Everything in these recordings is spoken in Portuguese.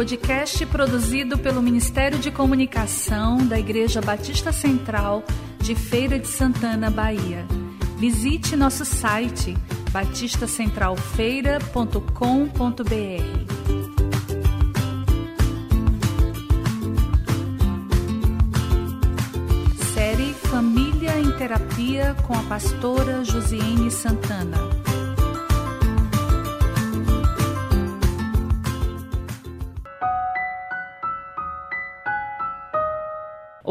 podcast produzido pelo Ministério de Comunicação da Igreja Batista Central de Feira de Santana, Bahia. Visite nosso site batistacentralfeira.com.br. Série Família em Terapia com a pastora Josiane Santana.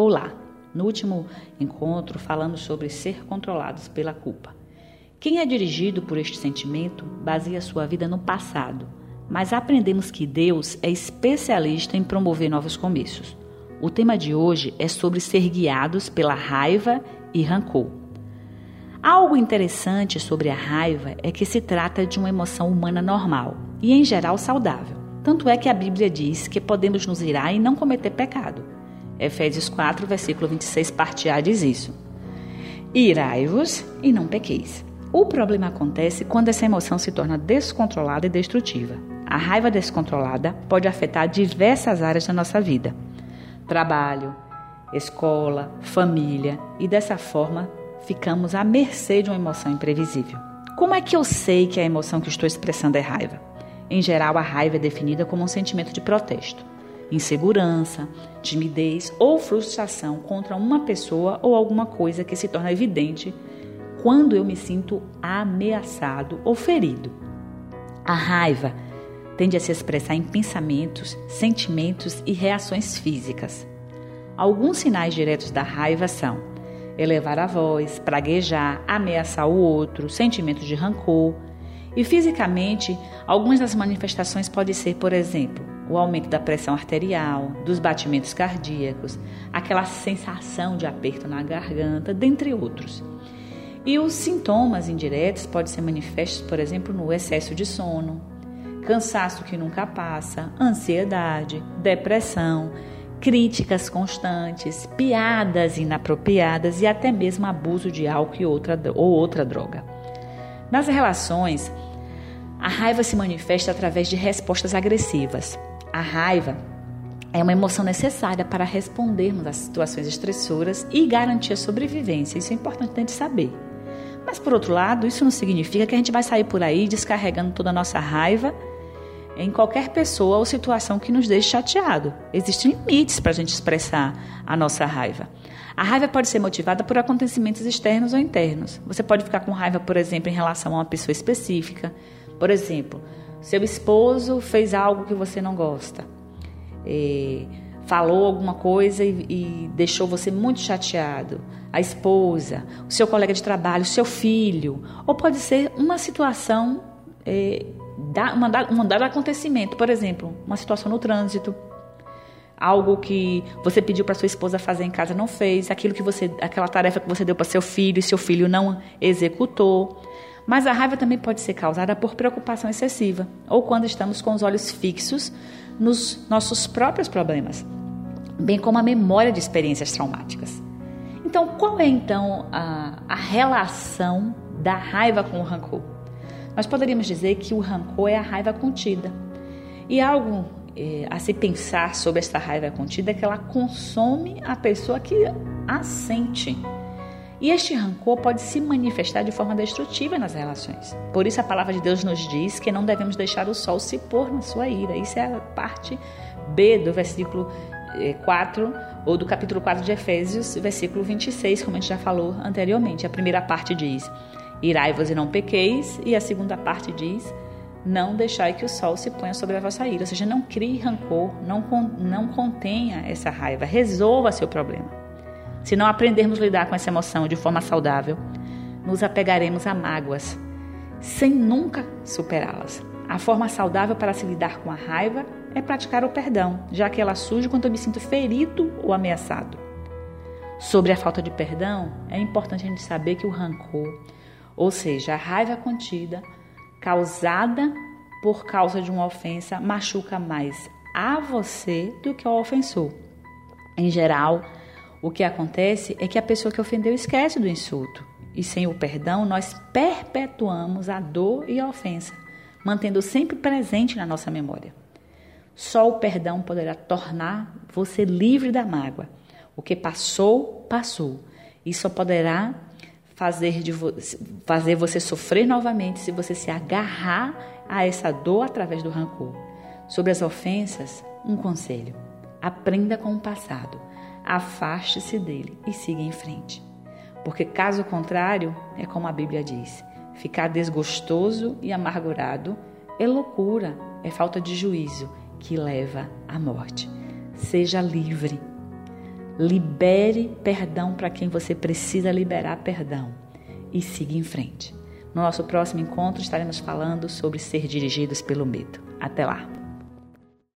Olá! No último encontro falamos sobre ser controlados pela culpa. Quem é dirigido por este sentimento baseia sua vida no passado, mas aprendemos que Deus é especialista em promover novos começos. O tema de hoje é sobre ser guiados pela raiva e rancor. Algo interessante sobre a raiva é que se trata de uma emoção humana normal e, em geral, saudável. Tanto é que a Bíblia diz que podemos nos irar e não cometer pecado. Efésios 4, versículo 26, parte A diz isso. Irai-vos e não pequeis. O problema acontece quando essa emoção se torna descontrolada e destrutiva. A raiva descontrolada pode afetar diversas áreas da nossa vida: trabalho, escola, família, e dessa forma ficamos à mercê de uma emoção imprevisível. Como é que eu sei que a emoção que estou expressando é raiva? Em geral, a raiva é definida como um sentimento de protesto, insegurança, timidez ou frustração contra uma pessoa ou alguma coisa que se torna evidente quando eu me sinto ameaçado ou ferido. A raiva tende a se expressar em pensamentos, sentimentos e reações físicas. Alguns sinais diretos da raiva são elevar a voz, praguejar, ameaçar o outro, sentimentos de rancor. E fisicamente, algumas das manifestações podem ser, por exemplo, o aumento da pressão arterial, dos batimentos cardíacos, aquela sensação de aperto na garganta, dentre outros. E os sintomas indiretos podem ser manifestos, por exemplo, no excesso de sono, cansaço que nunca passa, ansiedade, depressão, críticas constantes, piadas inapropriadas e até mesmo abuso de álcool outra, ou outra droga. Nas relações, a raiva se manifesta através de respostas agressivas. A raiva é uma emoção necessária para respondermos às situações estressoras e garantir a sobrevivência. Isso é importante a gente saber. Mas, por outro lado, isso não significa que a gente vai sair por aí descarregando toda a nossa raiva em qualquer pessoa ou situação que nos deixe chateado. Existem limites para a gente expressar a nossa raiva. A raiva pode ser motivada por acontecimentos externos ou internos. Você pode ficar com raiva, por exemplo, em relação a uma pessoa específica. Por exemplo, seu esposo fez algo que você não gosta. E falou alguma coisa e, e, deixou você muito chateado, a esposa, o seu colega de trabalho, o seu filho, ou pode ser uma situação, é, da, uma, um dado acontecimento, por exemplo, uma situação no trânsito, algo que você pediu para sua esposa fazer em casa não fez, aquilo que você, aquela tarefa que você deu para seu filho e seu filho não executou. Mas a raiva também pode ser causada por preocupação excessiva ou quando estamos com os olhos fixos nos nossos próprios problemas bem como a memória de experiências traumáticas. Então, qual é então a, a relação da raiva com o rancor? Nós poderíamos dizer que o rancor é a raiva contida. E algo é, a se pensar sobre esta raiva contida é que ela consome a pessoa que a sente. E este rancor pode se manifestar de forma destrutiva nas relações. Por isso a palavra de Deus nos diz que não devemos deixar o sol se pôr na sua ira. Isso é a parte B do versículo 4, ou do capítulo 4 de Efésios, versículo 26, como a gente já falou anteriormente. A primeira parte diz: Irai-vos e não pequeis, e a segunda parte diz: Não deixai que o sol se ponha sobre a vossa ira. Ou seja, não crie rancor, não, não contenha essa raiva, resolva seu problema. Se não aprendermos a lidar com essa emoção de forma saudável, nos apegaremos a mágoas, sem nunca superá-las. A forma saudável para se lidar com a raiva é praticar o perdão, já que ela surge quando eu me sinto ferido ou ameaçado. Sobre a falta de perdão, é importante a gente saber que o rancor, ou seja, a raiva contida, causada por causa de uma ofensa, machuca mais a você do que ao ofensor. Em geral, o que acontece é que a pessoa que ofendeu esquece do insulto, e sem o perdão, nós perpetuamos a dor e a ofensa, mantendo sempre presente na nossa memória. Só o perdão poderá tornar você livre da mágoa. O que passou, passou. E só poderá fazer, de vo fazer você sofrer novamente se você se agarrar a essa dor através do rancor. Sobre as ofensas, um conselho: aprenda com o passado, afaste-se dele e siga em frente. Porque caso contrário, é como a Bíblia diz: ficar desgostoso e amargurado é loucura, é falta de juízo que leva à morte. Seja livre. Libere perdão para quem você precisa liberar perdão e siga em frente. No nosso próximo encontro estaremos falando sobre ser dirigidos pelo medo. Até lá!